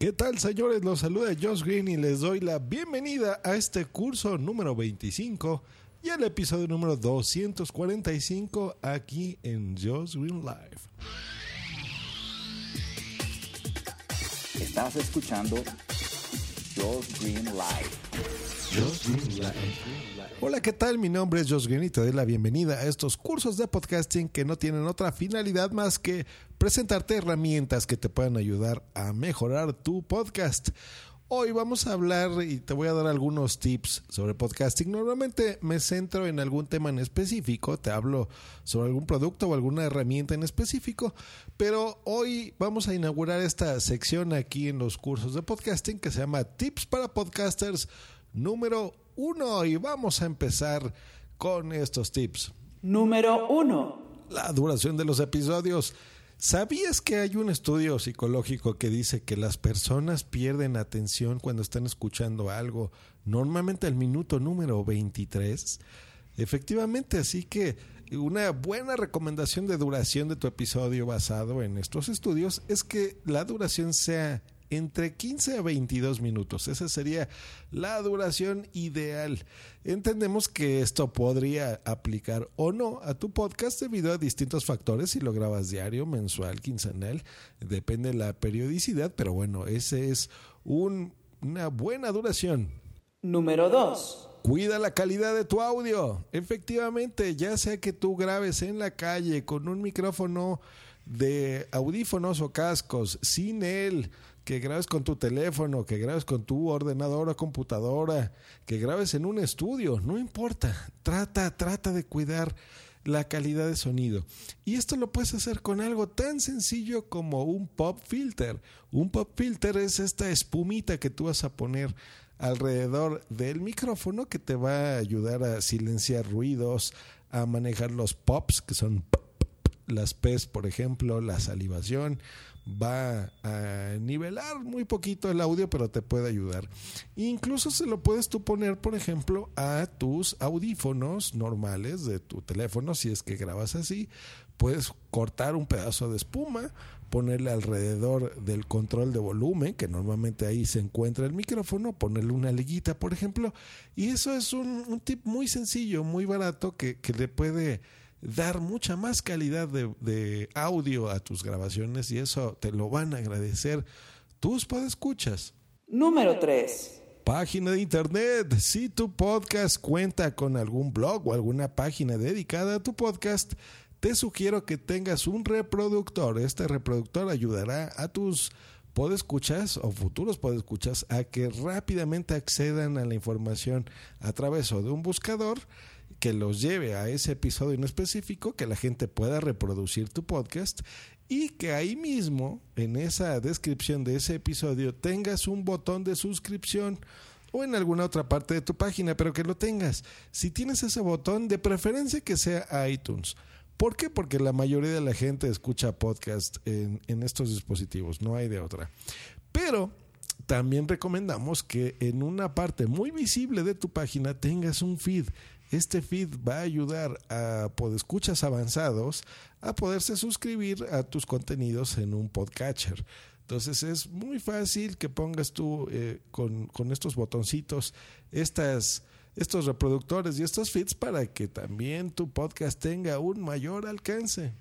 ¿Qué tal, señores? Los saluda Josh Green y les doy la bienvenida a este curso número 25 y al episodio número 245 aquí en Josh Green Live. Estás escuchando Josh Green Live. Hola, ¿qué tal? Mi nombre es Josh Green y te doy la bienvenida a estos cursos de podcasting que no tienen otra finalidad más que presentarte herramientas que te puedan ayudar a mejorar tu podcast. Hoy vamos a hablar y te voy a dar algunos tips sobre podcasting. Normalmente me centro en algún tema en específico, te hablo sobre algún producto o alguna herramienta en específico, pero hoy vamos a inaugurar esta sección aquí en los cursos de podcasting que se llama Tips para Podcasters número uno y vamos a empezar con estos tips. Número uno. La duración de los episodios. ¿Sabías que hay un estudio psicológico que dice que las personas pierden atención cuando están escuchando algo, normalmente al minuto número 23? Efectivamente, así que una buena recomendación de duración de tu episodio basado en estos estudios es que la duración sea entre 15 a 22 minutos. Esa sería la duración ideal. Entendemos que esto podría aplicar o no a tu podcast debido a distintos factores, si lo grabas diario, mensual, quincenal, depende de la periodicidad, pero bueno, ese es una buena duración. Número 2. Cuida la calidad de tu audio. Efectivamente, ya sea que tú grabes en la calle con un micrófono de audífonos o cascos, sin él, que grabes con tu teléfono, que grabes con tu ordenador o computadora, que grabes en un estudio, no importa, trata, trata de cuidar la calidad de sonido. Y esto lo puedes hacer con algo tan sencillo como un pop filter. Un pop filter es esta espumita que tú vas a poner alrededor del micrófono que te va a ayudar a silenciar ruidos, a manejar los pops, que son las P's, por ejemplo, la salivación va a nivelar muy poquito el audio, pero te puede ayudar. Incluso se lo puedes tú poner, por ejemplo, a tus audífonos normales de tu teléfono, si es que grabas así. Puedes cortar un pedazo de espuma, ponerle alrededor del control de volumen, que normalmente ahí se encuentra el micrófono, ponerle una liguita, por ejemplo. Y eso es un, tip muy sencillo, muy barato, que, que le puede dar mucha más calidad de, audio a tus grabaciones y eso te lo van a agradecer tus podescuchas. Número 3. Página de internet. Si tu podcast cuenta con algún blog o alguna página dedicada a tu podcast, te sugiero que tengas un reproductor. Este reproductor ayudará a tus podescuchas o futuros podescuchas a que rápidamente accedan a la información a través o de un buscador que los lleve a ese episodio en específico, que la gente pueda reproducir tu podcast y que ahí mismo, en esa descripción de ese episodio, tengas un botón de suscripción o en alguna otra parte de tu página, pero que lo tengas. Si tienes ese botón, de preferencia que sea iTunes. ¿Por qué? Porque la mayoría de la gente escucha podcast en, en estos dispositivos, no hay de otra. Pero también recomendamos que en una parte muy visible de tu página tengas un feed. Este feed va a ayudar a podescuchas avanzados a poderse suscribir a tus contenidos en un podcatcher. Entonces es muy fácil que pongas tú eh, con, con, estos botoncitos estas, estos reproductores y estos feeds para que también tu podcast tenga un mayor alcance.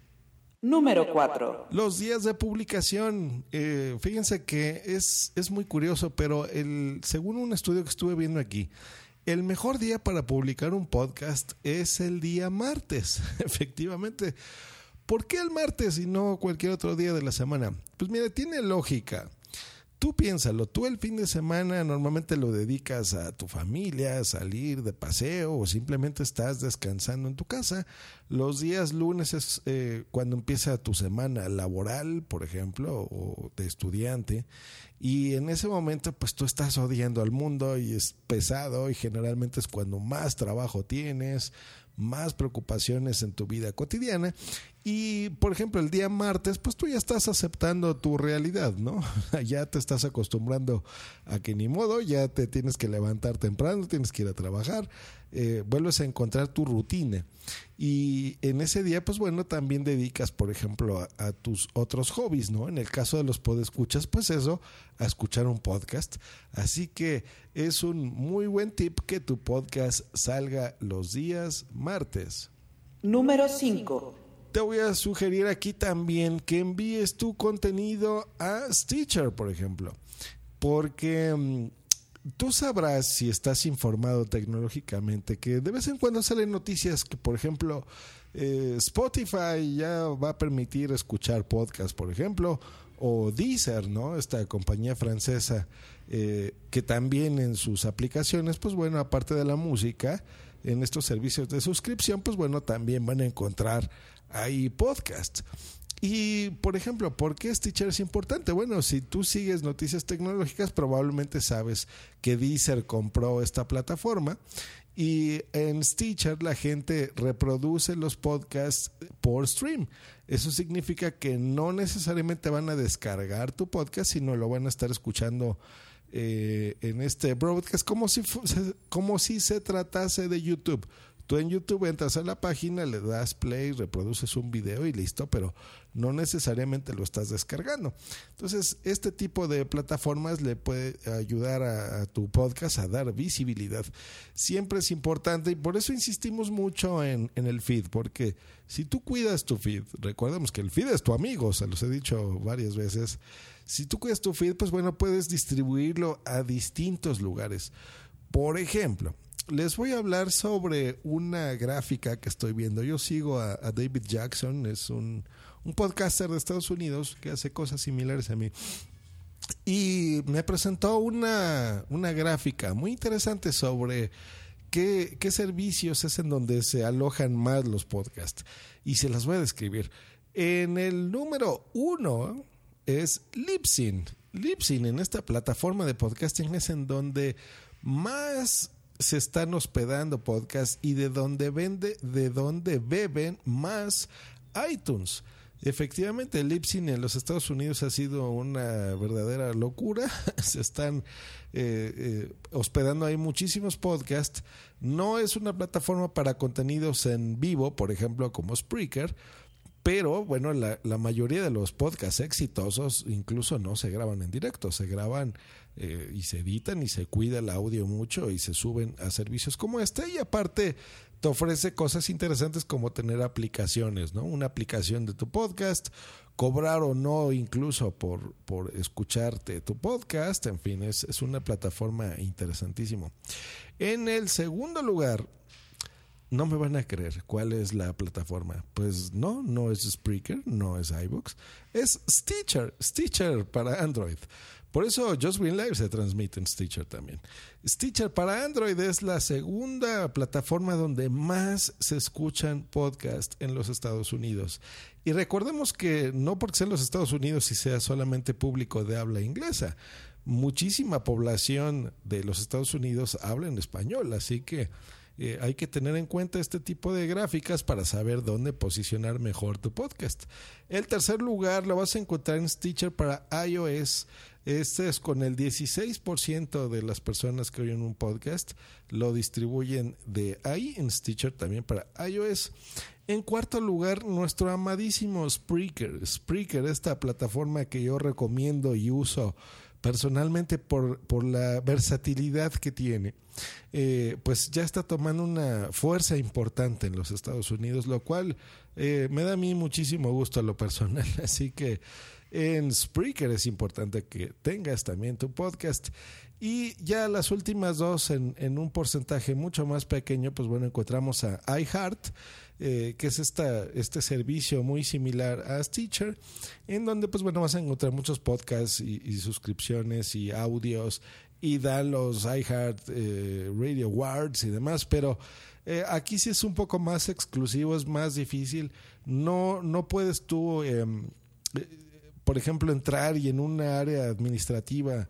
Número 4. Los días de publicación. Eh, fíjense que es, es muy curioso, pero el, según un estudio que estuve viendo aquí, el mejor día para publicar un podcast es el día martes, efectivamente. ¿Por qué el martes y no cualquier otro día de la semana? Pues mira, tiene lógica. Tú piénsalo, tú el fin de semana normalmente lo dedicas a tu familia, a salir de paseo o simplemente estás descansando en tu casa. Los días lunes es eh, cuando empieza tu semana laboral, por ejemplo, o de estudiante. Y en ese momento pues tú estás odiando al mundo y es pesado y generalmente es cuando más trabajo tienes, más preocupaciones en tu vida cotidiana y, por ejemplo, el día martes, pues tú ya estás aceptando tu realidad, ¿no? ya te estás acostumbrando a que ni modo, ya te tienes que levantar temprano, tienes que ir a trabajar, eh, vuelves a encontrar tu rutina. Y en ese día, pues bueno, también dedicas, por ejemplo, a, a tus otros hobbies, ¿no? En el caso de los podescuchas, pues eso, a escuchar un podcast. Así que es un muy buen tip que tu podcast salga los días martes. Número 5 te voy a sugerir aquí también que envíes tu contenido a Stitcher, por ejemplo, porque mm, tú sabrás si estás informado tecnológicamente que de vez en cuando salen noticias que, por ejemplo, eh, Spotify ya va a permitir escuchar podcast, por ejemplo, o Deezer, ¿no? Esta compañía francesa eh, que también en sus aplicaciones, pues bueno, aparte de la música, en estos servicios de suscripción, pues bueno, también van a encontrar hay podcast. Y, por ejemplo, ¿por qué Stitcher es importante? Bueno, si tú sigues noticias tecnológicas, probablemente sabes que Deezer compró esta plataforma y en Stitcher la gente reproduce los podcasts por stream. Eso significa que no necesariamente van a descargar tu podcast, sino lo van a estar escuchando eh, en este broadcast como si, como si se tratase de YouTube. Tú en YouTube entras a la página, le das play, reproduces un video y listo, pero no necesariamente lo estás descargando. Entonces, este tipo de plataformas le puede ayudar a, tu podcast a dar visibilidad. Siempre es importante y por eso insistimos mucho en, en el feed, porque si tú cuidas tu feed, recordemos que el feed es tu amigo, se los he dicho varias veces. Si tú cuidas tu feed, pues bueno, puedes distribuirlo a distintos lugares. Por ejemplo, les voy a hablar sobre una gráfica que estoy viendo. Yo sigo a, David Jackson, es un, un, podcaster de Estados Unidos que hace cosas similares a mí. Y me presentó una, una gráfica muy interesante sobre qué, qué servicios es en donde se alojan más los podcasts. Y se las voy a describir. En el número uno es Libsyn. Libsyn en esta plataforma de podcasting es en donde más se están hospedando podcasts y de donde vende, de donde beben más iTunes. Efectivamente, el en los Estados Unidos ha sido una verdadera locura. Se están eh, eh, hospedando ahí muchísimos podcasts. No es una plataforma para contenidos en vivo, por ejemplo, como Spreaker, pero bueno, la, mayoría de los podcasts exitosos incluso no se graban en directo, se graban eh, y se editan y se cuida el audio mucho y se suben a servicios como este y aparte te ofrece cosas interesantes como tener aplicaciones, ¿no? Una aplicación de tu podcast, cobrar o no incluso por, por escucharte tu podcast, en fin, es, es una plataforma interesantísimo. En el segundo lugar no me van a creer cuál es la plataforma. Pues no, no es Spreaker, no es iBooks, es Stitcher, Stitcher para Android. Por eso Just Green Live se transmite en Stitcher también. Stitcher para Android es la segunda plataforma donde más se escuchan podcasts en los Estados Unidos. Y recordemos que no porque sea en los Estados Unidos y sea solamente público de habla inglesa, muchísima población de los Estados Unidos habla en español, así que eh, hay que tener en cuenta este tipo de gráficas para saber dónde posicionar mejor tu podcast. El tercer lugar lo vas a encontrar en Stitcher para iOS. Este es con el 16% de las personas que oyen un podcast lo distribuyen de ahí en Stitcher también para iOS. En cuarto lugar, nuestro amadísimo Spreaker. Spreaker, esta plataforma que yo recomiendo y uso personalmente por, por la versatilidad que tiene, eh, pues ya está tomando una fuerza importante en los Estados Unidos, lo cual eh, me da a mí muchísimo gusto a lo personal. Así que en Spreaker es importante que tengas también tu podcast. Y ya las últimas dos en, en un porcentaje mucho más pequeño, pues bueno, encontramos a iHeart eh, que es esta, este servicio muy similar a Stitcher, en donde pues bueno vas a encontrar muchos podcasts y, suscripciones y audios y dan los iHeart eh, Radio Awards y demás, pero eh, aquí sí es un poco más exclusivo, es más difícil. No, no puedes tú, em, por ejemplo, entrar y en una área administrativa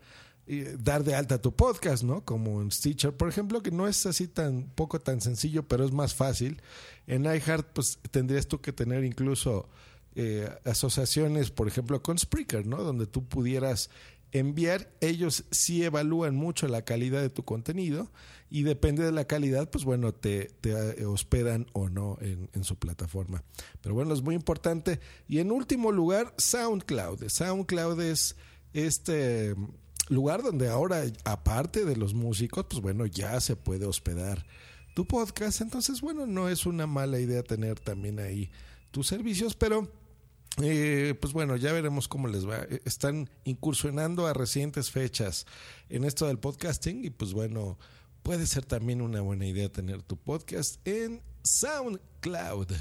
dar de alta tu podcast, ¿no? Como en Stitcher, por ejemplo, que no es así tan poco tan sencillo, pero es más fácil. En iHeart, pues tendrías tú que tener incluso eh, asociaciones, por ejemplo, con Spreaker, ¿no? Donde tú pudieras enviar, ellos sí evalúan mucho la calidad de tu contenido y depende de la calidad, pues bueno, te, te hospedan o no en, en, su plataforma. Pero bueno, es muy importante. Y en último lugar, SoundCloud. SoundCloud es este lugar donde ahora, aparte de los músicos, pues bueno, ya se puede hospedar tu podcast. Entonces, bueno, no es una mala idea tener también ahí tus servicios, pero eh, pues bueno, ya veremos cómo les va. Eh, están incursionando a recientes fechas en esto del podcasting y pues bueno, puede ser también una buena idea tener tu podcast en SoundCloud.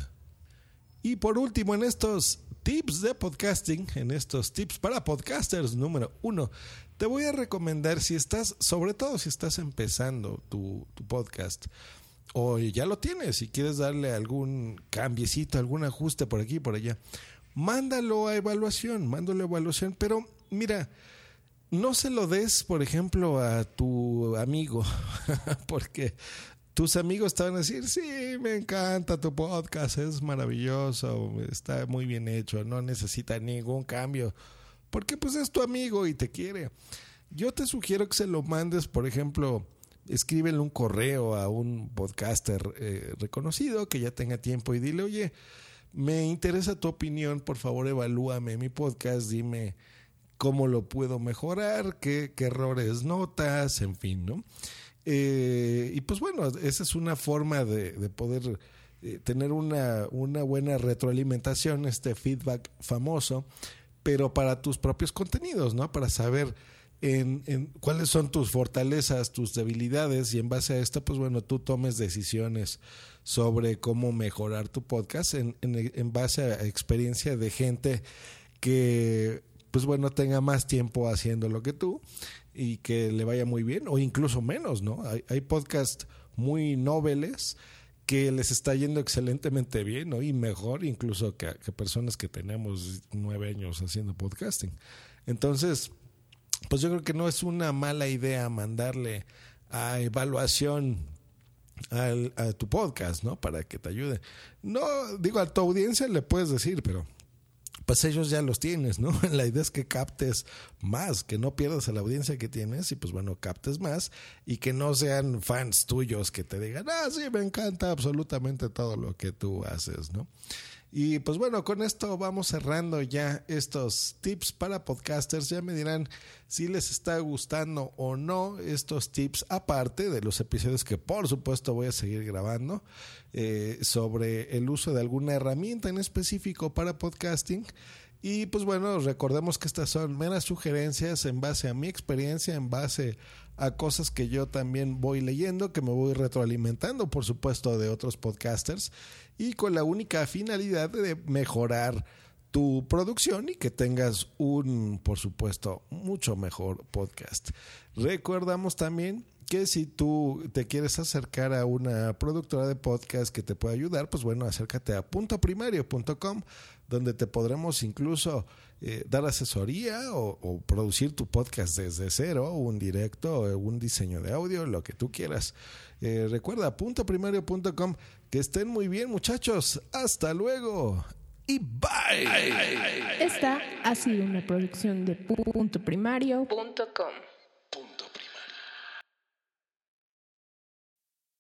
Y por último, en estos tips de podcasting, en estos tips para podcasters número uno, te voy a recomendar si estás, sobre todo si estás empezando tu, podcast o ya lo tienes y quieres darle algún cambiecito, algún ajuste por aquí y por allá, mándalo a evaluación, mándalo a evaluación, pero mira, no se lo des, por ejemplo, a tu amigo, porque tus amigos te van a decir, sí, me encanta tu podcast, es maravilloso, está muy bien hecho, no necesita ningún cambio porque pues es tu amigo y te quiere. Yo te sugiero que se lo mandes, por ejemplo, escríbele un correo a un podcaster eh, reconocido que ya tenga tiempo y dile, oye, me interesa tu opinión, por favor evalúame mi podcast, dime cómo lo puedo mejorar, qué, errores notas, en fin, ¿no? Eh, y pues bueno, esa es una forma de, poder eh, tener una, una buena retroalimentación, este feedback famoso pero para tus propios contenidos, ¿no? Para saber en, en, cuáles son tus fortalezas, tus debilidades y en base a esto, pues bueno, tú tomes decisiones sobre cómo mejorar tu podcast en, base a experiencia de gente que, pues bueno, tenga más tiempo haciendo lo que tú y que le vaya muy bien o incluso menos, ¿no? Hay, hay podcasts muy nobles que les está yendo excelentemente bien, ¿no? Y mejor incluso que, personas que tenemos nueve años haciendo podcasting. Entonces, pues yo creo que no es una mala idea mandarle a evaluación al, a tu podcast, ¿no? Para que te ayude. No, digo, a tu audiencia le puedes decir, pero pues ellos ya los tienes, ¿no? La idea es que captes más, que no pierdas a la audiencia que tienes y pues bueno, captes más y que no sean fans tuyos que te digan, ah, sí, me encanta absolutamente todo lo que tú haces, ¿no? Y pues bueno, con esto vamos cerrando ya estos tips para podcasters. Ya me dirán si les está gustando o no estos tips, aparte de los episodios que por supuesto voy a seguir grabando eh, sobre el uso de alguna herramienta en específico para podcasting. Y pues bueno, recordemos que estas son meras sugerencias en base a mi experiencia, en base a cosas que yo también voy leyendo, que me voy retroalimentando, por supuesto, de otros podcasters, y con la única finalidad de mejorar tu producción y que tengas un, por supuesto, mucho mejor podcast. Recordamos también que si tú te quieres acercar a una productora de podcast que te pueda ayudar, pues bueno, acércate a puntoprimario.com, donde te podremos incluso eh, dar asesoría o, o, producir tu podcast desde cero, un directo, un diseño de audio, lo que tú quieras. Eh, recuerda, puntoprimario.com, que estén muy bien muchachos, hasta luego y bye. Esta ha sido una producción de puntoprimario.com.